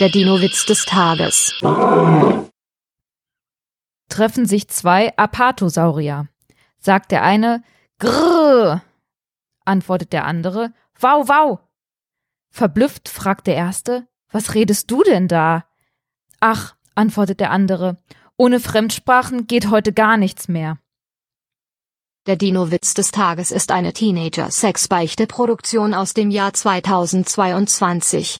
Der Dino-Witz des Tages. Treffen sich zwei Apatosaurier. Sagt der eine, Grrr, antwortet der andere, Wow, wow. Verblüfft fragt der erste, Was redest du denn da? Ach, antwortet der andere, ohne Fremdsprachen geht heute gar nichts mehr. Der Dino-Witz des Tages ist eine Teenager-Sex-Beichte-Produktion aus dem Jahr 2022.